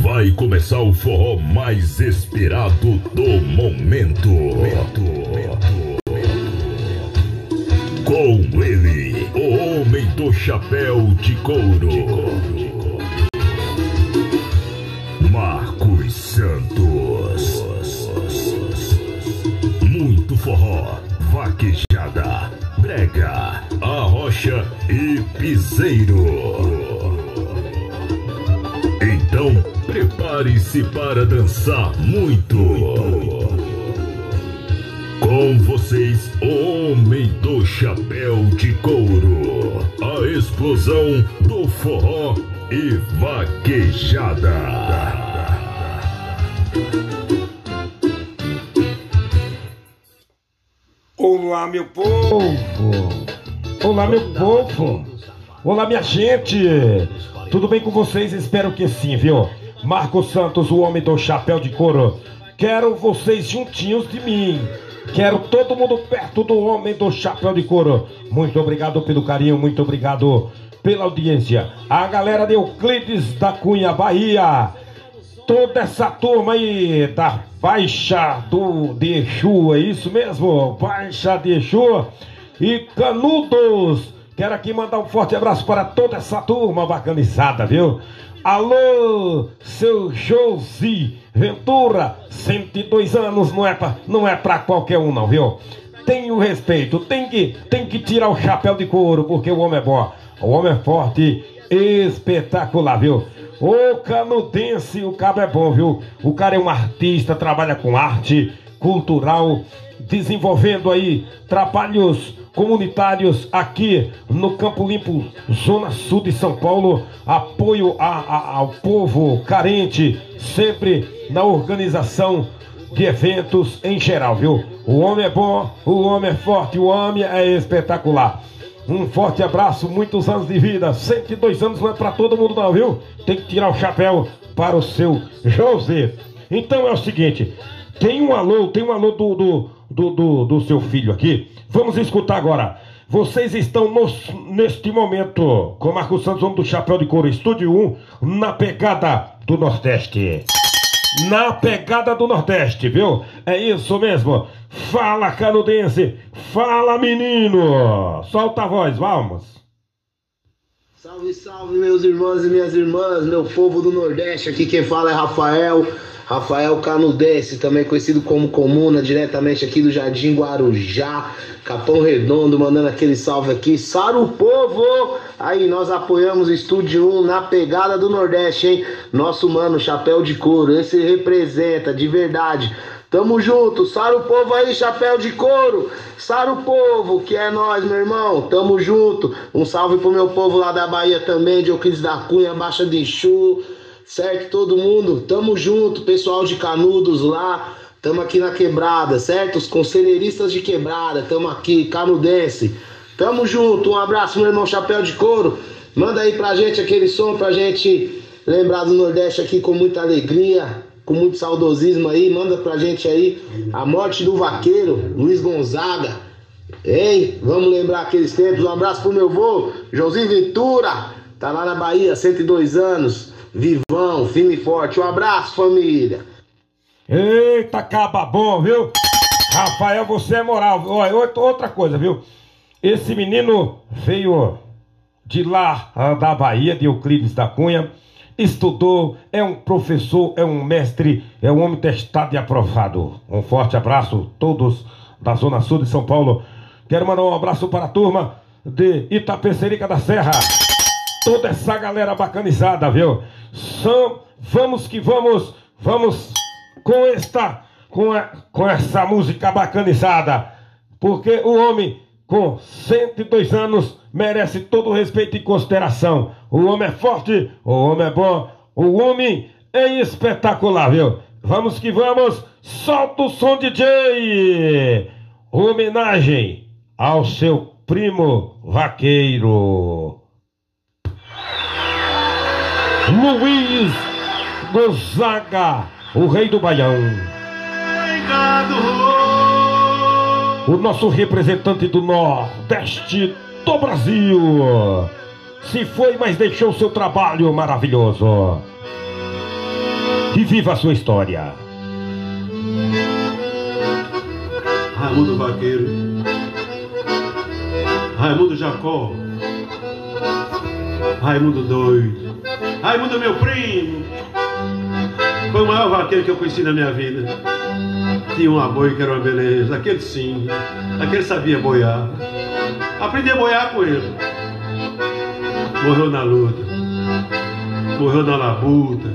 Vai começar o forró mais esperado do momento. Com ele, o homem do chapéu de couro. Marcos Santos. Muito forró, vaquejada, brega, arrocha e piseiro. Prepare-se para dançar muito. Com vocês, o Homem do Chapéu de Couro. A explosão do forró e vaquejada. Olá, meu povo! Olá, meu povo! Olá, minha gente! Tudo bem com vocês? Espero que sim, viu? Marcos Santos, o homem do chapéu de couro. Quero vocês juntinhos de mim. Quero todo mundo perto do homem do chapéu de couro. Muito obrigado pelo carinho, muito obrigado pela audiência. A galera de Euclides da Cunha, Bahia. Toda essa turma aí da Baixa do de Exu, é isso mesmo? Baixa de Exu e Canudos. Quero aqui mandar um forte abraço para toda essa turma bacanizada, viu? Alô, seu Josi Ventura, 102 anos, não é pra, não é pra qualquer um não, viu? Tem o respeito, tem que, tem que tirar o chapéu de couro, porque o homem é bom, o homem é forte, espetacular, viu? Ô canudense, o cabo é bom, viu? O cara é um artista, trabalha com arte cultural, desenvolvendo aí trabalhos comunitários aqui no Campo Limpo, Zona Sul de São Paulo. Apoio a, a, ao povo carente, sempre na organização de eventos em geral, viu? O homem é bom, o homem é forte, o homem é espetacular. Um forte abraço, muitos anos de vida. 102 anos não é para todo mundo, não, viu? Tem que tirar o chapéu para o seu José. Então é o seguinte: tem um alô, tem um alô do, do, do, do, do seu filho aqui. Vamos escutar agora. Vocês estão nos, neste momento com Marcos Santos, homem do Chapéu de Couro, Estúdio 1, na pegada do Nordeste. Na pegada do Nordeste, viu? É isso mesmo. Fala, canudense. Fala, menino. Solta a voz, vamos. Salve, salve, meus irmãos e minhas irmãs, meu povo do Nordeste. Aqui quem fala é Rafael. Rafael Canudense, também conhecido como Comuna, diretamente aqui do Jardim Guarujá, Capão Redondo, mandando aquele salve aqui. Saro povo! Aí, nós apoiamos o Estúdio 1 na pegada do Nordeste, hein? Nosso mano, chapéu de couro, esse representa de verdade. Tamo junto, Sara o povo aí, chapéu de couro. Sara o povo, que é nós, meu irmão. Tamo junto. Um salve pro meu povo lá da Bahia também, de Euclides da Cunha, Baixa de Chu. Certo, todo mundo? Tamo junto, pessoal de Canudos lá. Tamo aqui na quebrada, certo? Os conselheiristas de quebrada, tamo aqui, canudense. Tamo junto, um abraço, meu irmão Chapéu de Couro. Manda aí pra gente aquele som pra gente lembrar do Nordeste aqui com muita alegria com muito saudosismo aí, manda pra gente aí a morte do vaqueiro, Luiz Gonzaga. Hein? Vamos lembrar aqueles tempos. Um abraço pro meu vô, Josinho Ventura, tá lá na Bahia, 102 anos. Vivão, firme e forte. Um abraço, família. Eita, caba bom, viu? Rafael, você é moral. Olha, outra coisa, viu? Esse menino veio de lá, da Bahia, de Euclides da Cunha estudou, é um professor, é um mestre, é um homem testado e aprovado. Um forte abraço, todos da Zona Sul de São Paulo. Quero mandar um abraço para a turma de Itapecerica da Serra. Toda essa galera bacanizada, viu? São, vamos que vamos, vamos com esta, com, a, com essa música bacanizada. Porque o homem com 102 anos merece todo o respeito e consideração. O homem é forte, o homem é bom, o homem é espetacular, viu? Vamos que vamos, solta o som DJ! Homenagem ao seu primo vaqueiro. Luiz Gonzaga, o rei do Baião. O nosso representante do Nordeste do Brasil. Se foi, mas deixou seu trabalho maravilhoso. E viva a sua história. Raimundo Vaqueiro, Raimundo Jacó, Raimundo Doido, Raimundo meu primo, foi o maior vaqueiro que eu conheci na minha vida. Tinha um boi que era uma beleza, aquele sim, aquele sabia boiar. Aprendi a boiar com ele. Morreu na luta, morreu na labuta,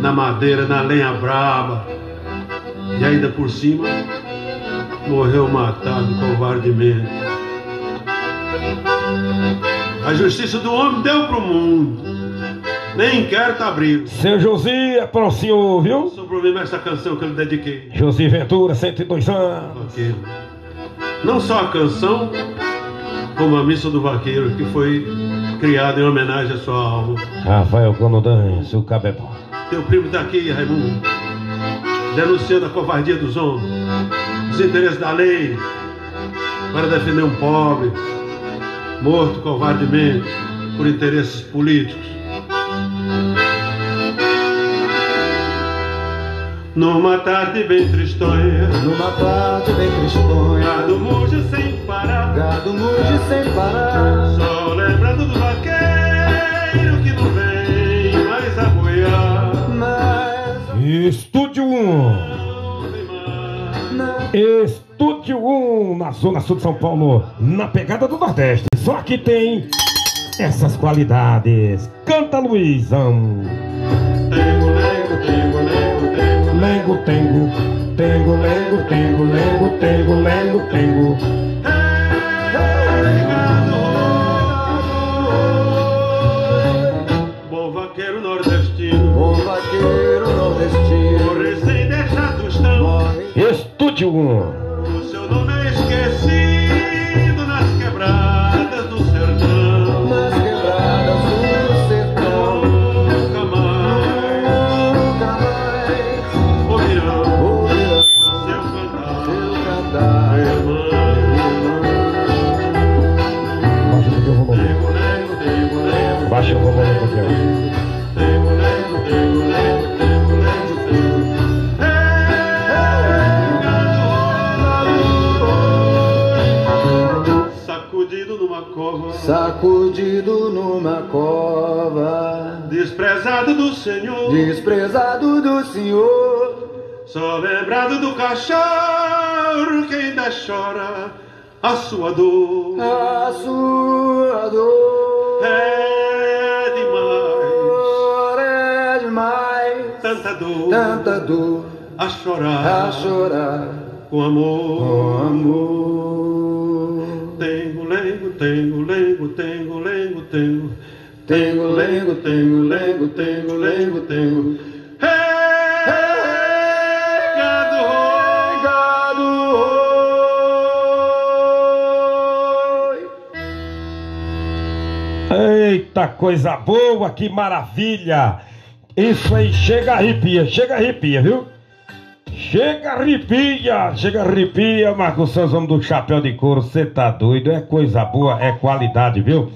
na madeira, na lenha braba, e ainda por cima morreu matado covardemente. A justiça do homem deu pro mundo. Nem quero tá abrindo. Seu Josi, é para o senhor, viu? Sobre o essa canção que eu lhe dediquei. Josi Ventura, 102 anos. Não só a canção, como a missa do vaqueiro, que foi criada em homenagem à sua alma. Rafael Conodan, seu cabelo. Teu primo tá aqui, Raimundo, denunciando a covardia dos homens os interesses da lei para defender um pobre morto covardemente por interesses políticos. Numa tarde bem tristonha, numa tarde bem tristonha, gado muge sem parar, gado muge sem parar, só lembrando do vaqueiro que não vem mais a boiar. Mas... Estúdio 1 Estúdio 1, na Zona Sul de São Paulo, na pegada do Nordeste. Só que tem essas qualidades. Canta Luizão. Lengo, tengo, lengo, tengo. Lengo, tengo. Lengo, tengo, lengo, tengo. Bom vaqueiro nordestino. Bom vaqueiro nordestino. Deixar tostão. Estúdio 1. O seu nome é Sacudido numa cova. desprezado do Senhor, Desprezado do Senhor. só lembrado do cachorro que ainda chora a sua dor. A sua dor É demais, é demais. tanta dor Tanta dor a chorar a chorar com amor. com amor. Lengo, tengo, lengo, tengo, lengo, tengo. Tengo, lengo, tengo, lengo, tengo, lengo, tengo. Eita coisa boa, que maravilha! Isso aí chega arrepia, chega arrepia, viu? Chega arrepia, chega arrepia, Marcos Santos, homem do chapéu de couro, você tá doido? É coisa boa, é qualidade, viu?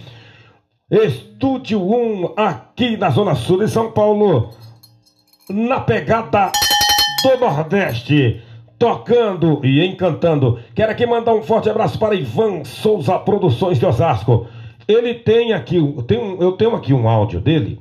Estúdio 1, aqui na Zona Sul de São Paulo, na pegada do Nordeste, tocando e encantando. Quero aqui mandar um forte abraço para Ivan Souza Produções de Osasco. Ele tem aqui, tem um, eu tenho aqui um áudio dele.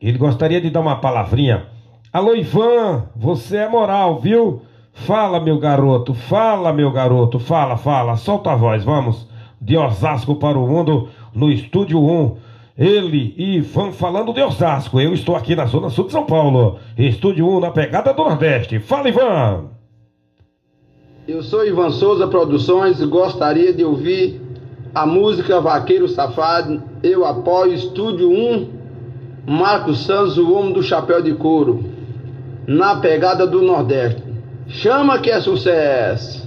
Ele gostaria de dar uma palavrinha. Alô, Ivan, você é moral, viu? Fala, meu garoto, fala, meu garoto, fala, fala, solta a voz, vamos. De Osasco para o mundo, no Estúdio 1. Ele e Ivan falando de Osasco. Eu estou aqui na Zona Sul de São Paulo. Estúdio 1 na pegada do Nordeste. Fala, Ivan! Eu sou Ivan Souza Produções e gostaria de ouvir a música Vaqueiro Safado. Eu apoio Estúdio 1, Marcos Santos, o homem do chapéu de couro, na pegada do Nordeste. Chama que é sucesso!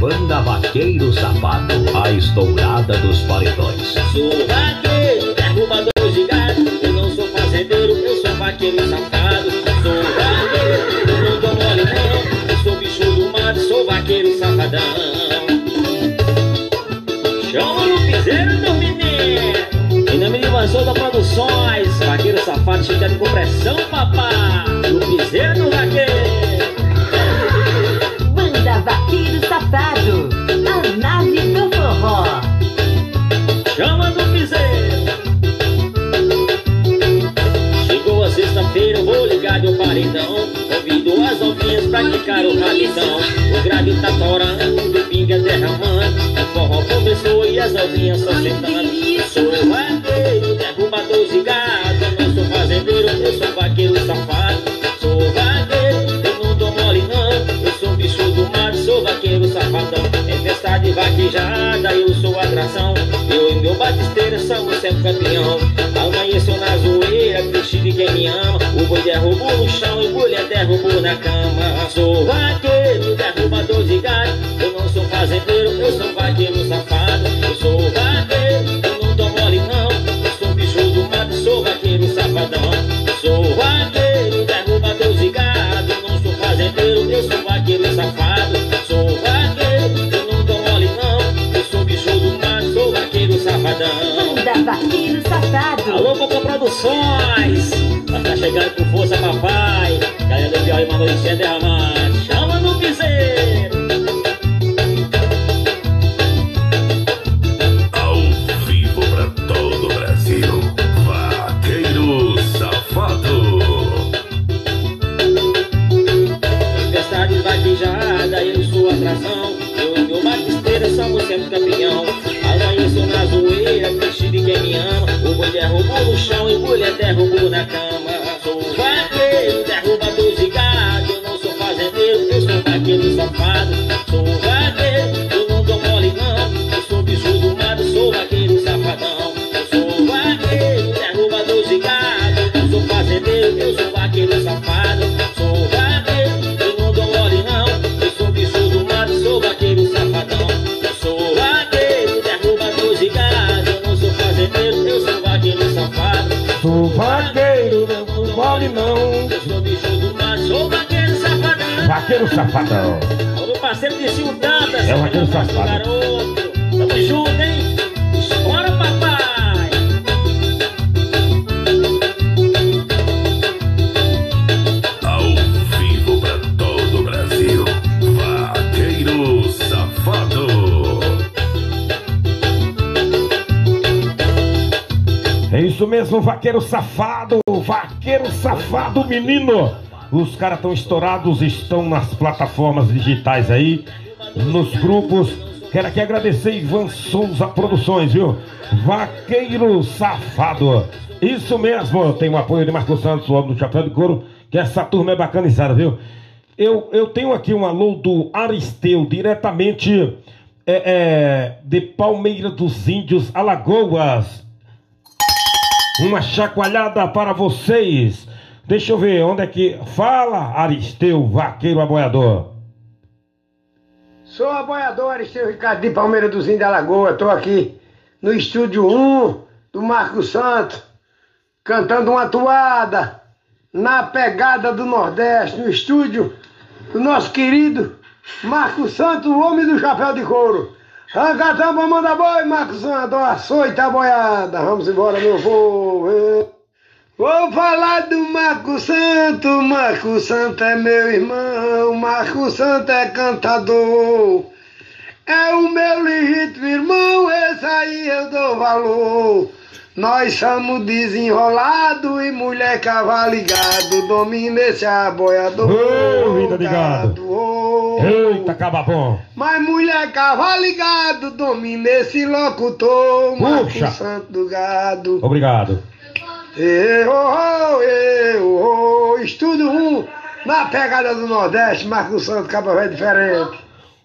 Banda Vaqueiro Safado, a estourada dos paredões. Sou vaqueiro, derrubador de gado. Eu não sou fazendeiro, eu sou vaqueiro safado. As novinhas pra quicar o rabidão. O grave tá torando, pinga derramando. O forró começou e as novinhas só sentando. Sou eu vaqueiro, derrubador de gado. Eu não sou fazendeiro, eu sou vaqueiro safado. Sou vaqueiro, eu não dou mole não. Eu sou bicho do mato, sou vaqueiro safadão. É festa de vaquejada, eu sou atração. Eu e meu batisteiro somos sempre campeão. Amanheceu na zoeira, triste de quem me ama. O boi derrubou no chão e mulher derrubou na cama. Safadão. Banda Vaqueiro Safado. Alô, Coco Produções! Tá chegando com força, papai. Galera do Piauí, mandou encher derramar. Vaqueiro Safadão. Ô, meu parceiro de Sil Dantas, É o vaqueiro safado. garoto. Tamo junto, hein? Bora, papai! Ao vivo pra todo o Brasil. Vaqueiro Safado. É isso mesmo, vaqueiro safado, vaqueiro safado, menino. Os caras estão estourados, estão nas plataformas digitais aí, nos grupos. Quero aqui agradecer Ivan Souza Produções, viu? Vaqueiro safado. Isso mesmo, tem o apoio de Marcos Santos, o homem do Chapéu de Couro, que essa turma é bacanizada, viu? Eu, eu tenho aqui um alô do Aristeu, diretamente é, é, de Palmeira dos Índios, Alagoas. Uma chacoalhada para vocês. Deixa eu ver onde é que. Fala, Aristeu, vaqueiro aboiador. Sou aboiador Aristeu Ricardo de Palmeira dos Índios da Lagoa. Estou aqui no estúdio 1 do Marco Santos, cantando uma toada na pegada do Nordeste, no estúdio do nosso querido Marco Santos, o homem do chapéu de couro. Arrancatão pra mandar boi, Marco Santos, ó, açoita a boiada. Vamos embora, meu povo. Vou falar do Marco Santo, Marco Santo é meu irmão, Marco Santo é cantador. É o meu legítimo irmão, esse aí eu dou valor. Nós somos desenrolado e mulher cavaligado, domina esse aboiador. Ô, vida de gado. Eita, caba bom. Mas mulher cavaligado, domina esse locutor, Marco Puxa. Santo do gado. Obrigado. Eu, oh, eu, oh, estudo um na pegada do Nordeste, Marco Santos, Cabo Velho diferente.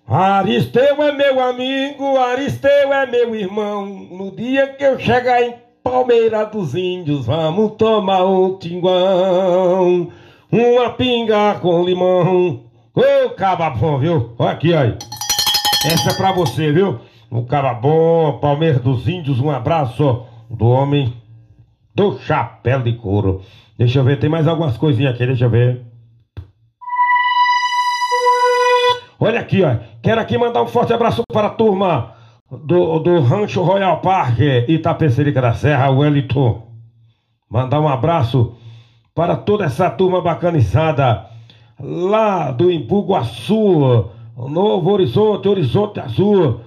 Aristeu é meu amigo, Aristeu é meu irmão. No dia que eu chegar em Palmeira dos Índios, vamos tomar um tinguão, uma pinga com limão. Ô, bom, viu? Olha aqui, aí. Essa é pra você, viu? O bom, Palmeira dos Índios, um abraço do homem do chapéu de couro. Deixa eu ver, tem mais algumas coisinhas aqui, deixa eu ver. Olha aqui, ó. Quero aqui mandar um forte abraço para a turma do, do Rancho Royal Park, Itapecerica da Serra, Wellington. Mandar um abraço para toda essa turma bacanizada lá do Imbuguaçu, Novo Horizonte, Horizonte Azul.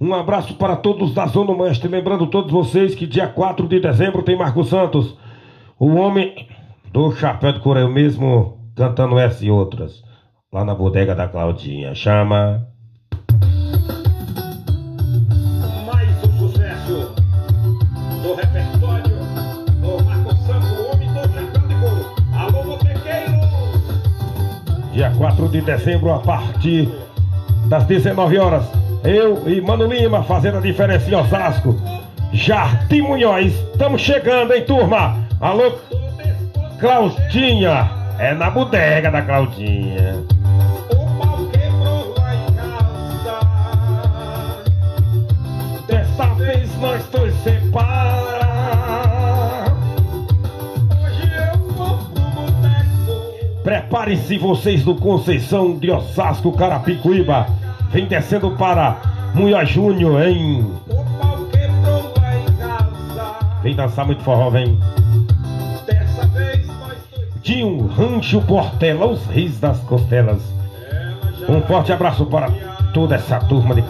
Um abraço para todos da Zona Mestre. Lembrando todos vocês que dia 4 de dezembro tem Marco Santos, o homem do chapéu de couro, eu mesmo cantando essa e outras. Lá na bodega da Claudinha. Chama. Mais um sucesso do repertório do Marco Santos, o homem do chapéu de couro. Alô, botequeiro! Dia 4 de dezembro, a partir das 19 horas. Eu e Mano Lima fazendo a diferença em Osasco. Jardim Munhoz, estamos chegando, hein, turma? Alô, Claudinha. É na bodega da Claudinha. Dessa vez nós dois separar. Hoje eu vou pro. Preparem-se vocês do Conceição de Osasco, Carapicuíba. Vem descendo para Munhoz Júnior, hein? Vem dançar muito forró, vem. Dinho, Rancho Portela, os reis das costelas. Um forte abraço para toda essa turma de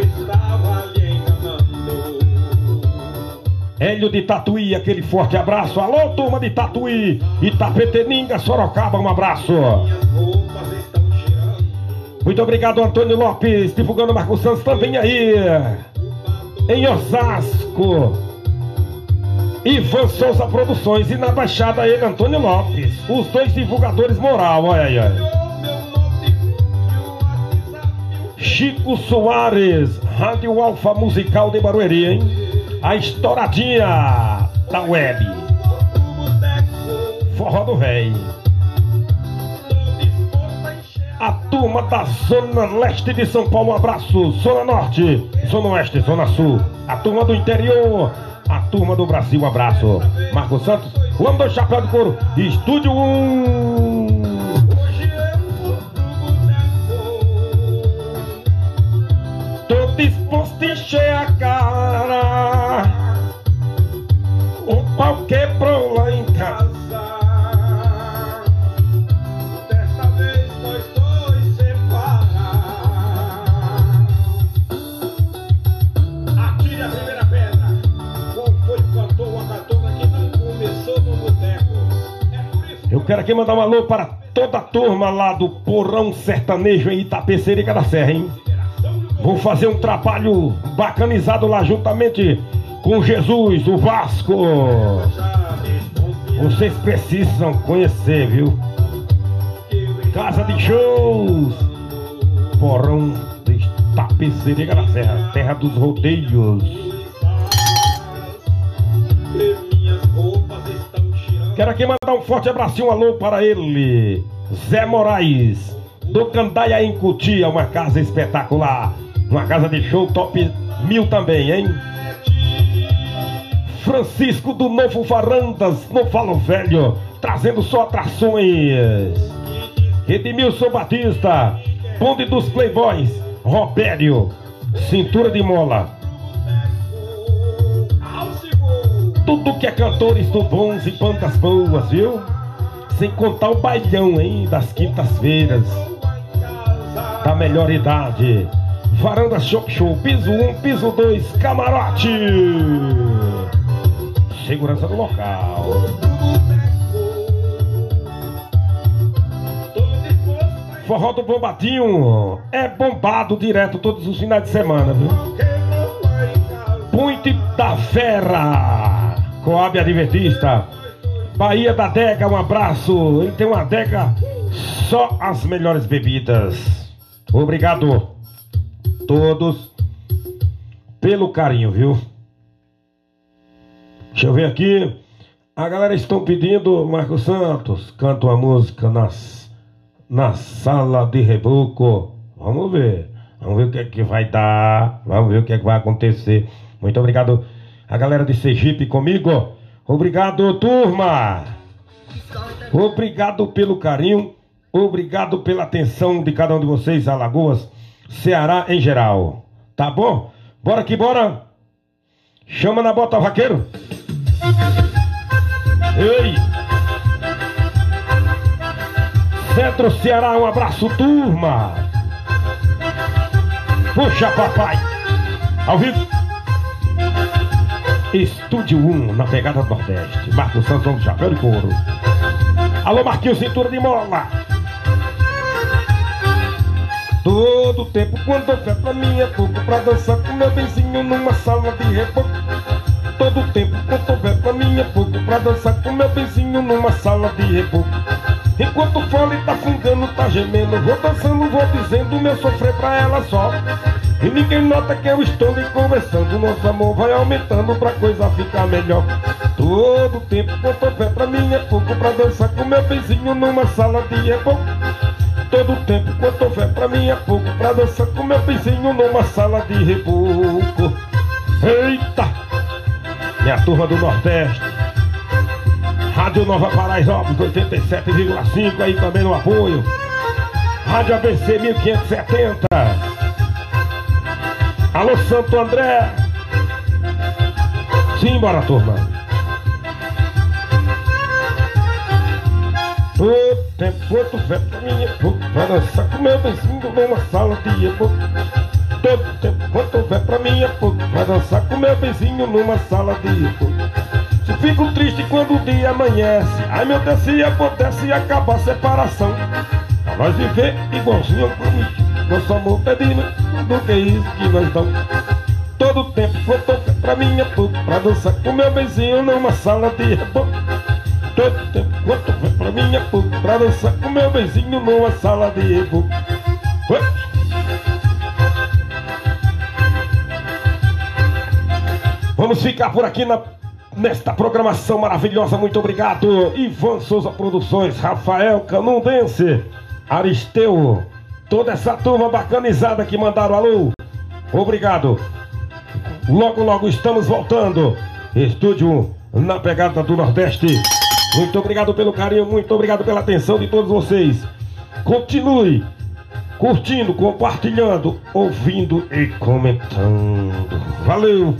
estava lhe enganando. Hélio de Tatuí, aquele forte abraço. Alô, turma de Tatuí, Itapeteninga, Sorocaba, um abraço. Muito obrigado, Antônio Lopes, divulgando Marcos Santos também aí. Em Osasco. Ivan Souza Produções e na Baixada ele, Antônio Lopes. Os dois divulgadores moral, olha aí. olha. O Chico Soares, Rádio Alfa Musical de Barueri, hein? A estouradinha da web. o. Forró do Véi. A turma da Zona Leste de São Paulo, um abraço. Zona Norte, Zona Oeste, Zona Sul. A turma do interior, a turma do Brasil, um abraço. Marcos Santos, o do chapéu de couro, Estúdio 1. Hoje eu vou pro boteco. Tô disposto a encher a cara. O pau quebrou aqui mandar um alô para toda a turma lá do Porão Sertanejo em Itapecerica da Serra, hein? Vou fazer um trabalho bacanizado lá juntamente com Jesus, o Vasco. Vocês precisam conhecer, viu? Casa de shows. Porão de Itapecerica da Serra, terra dos rodeios. Quero aqui mandar um forte abraço e um alô para ele, Zé Moraes, do Candaia em Cutia, uma casa espetacular, uma casa de show top mil também, hein? Francisco do Novo Varandas, no Falo Velho, trazendo só atrações. Edmilson Batista, Bonde dos Playboys, Robério, Cintura de Mola. Tudo que é cantores do bons e bandas boas, viu? Sem contar o bailhão, hein? Das quintas-feiras. Da melhor idade. Varanda Shop Show, piso 1, piso 2, camarote. Segurança do local. Forró do Bombadinho é bombado direto todos os finais de semana, viu? Ponte da Fera, Coab Adventista, Bahia da Dega, um abraço. Ele tem uma adega só as melhores bebidas. Obrigado todos pelo carinho, viu? Deixa eu ver aqui. A galera estão pedindo, Marcos Santos, canta uma música nas, na sala de reboco. Vamos ver. Vamos ver o que é que vai dar. Vamos ver o que é que vai acontecer. Muito obrigado a galera de Sergipe comigo. Obrigado, turma. Obrigado pelo carinho. Obrigado pela atenção de cada um de vocês, Alagoas. Ceará em geral. Tá bom? Bora que bora. Chama na bota, vaqueiro. Ei! Centro Ceará, um abraço, turma. Puxa, papai. Ao vivo. Estúdio 1, na pegada do Nordeste. Marcos Santos do Chapéu de Couro. Alô, Marquinhos, cintura de mola. Todo tempo quando mim é pouco Pra dançar com meu vizinho numa sala de reboco Todo tempo quando mim é pouco Pra dançar com meu vizinho numa sala de reboco Enquanto o fole tá fungando, tá gemendo Vou dançando, vou dizendo meu sofrer pra ela só E ninguém nota que eu estou lhe conversando. Nosso amor vai aumentando pra coisa ficar melhor. Todo tempo quando eu pra mim é pouco Pra dançar com meu vizinho numa sala de reboco todo tempo quanto houver pra mim é pouco Pra dançar com meu vizinho numa sala de reboco. Eita! Minha turma do Nordeste. Rádio Nova Paraisópolis 87,5 aí também no apoio. Rádio ABC 1570 Alô Santo André. Simbora turma. Todo tempo mim é pouco Pra dançar com meu vizinho numa sala de reboco Todo tempo quanto houver pra pouco Pra dançar com meu vizinho numa sala de reboco Se fico triste quando o dia amanhece. Ai meu Deus, se acontece acabar a separação. Pra nós viver igualzinho comigo Nosso amor é do que isso que nós damos Todo tempo quanto houver pra é pouco Pra dançar com meu vizinho numa sala de reboco Todo tempo quanto houver pra é pouco Pra dançar com meu vizinho numa sala de reboco. Vamos ficar por aqui na, nesta programação maravilhosa. Muito obrigado. Ivan Souza Produções, Rafael Canundense, Aristeu, toda essa turma bacanizada que mandaram alô. Obrigado. Logo, logo estamos voltando. Estúdio na pegada do Nordeste. Muito obrigado pelo carinho, muito obrigado pela atenção de todos vocês. Continue curtindo, compartilhando, ouvindo e comentando. Valeu!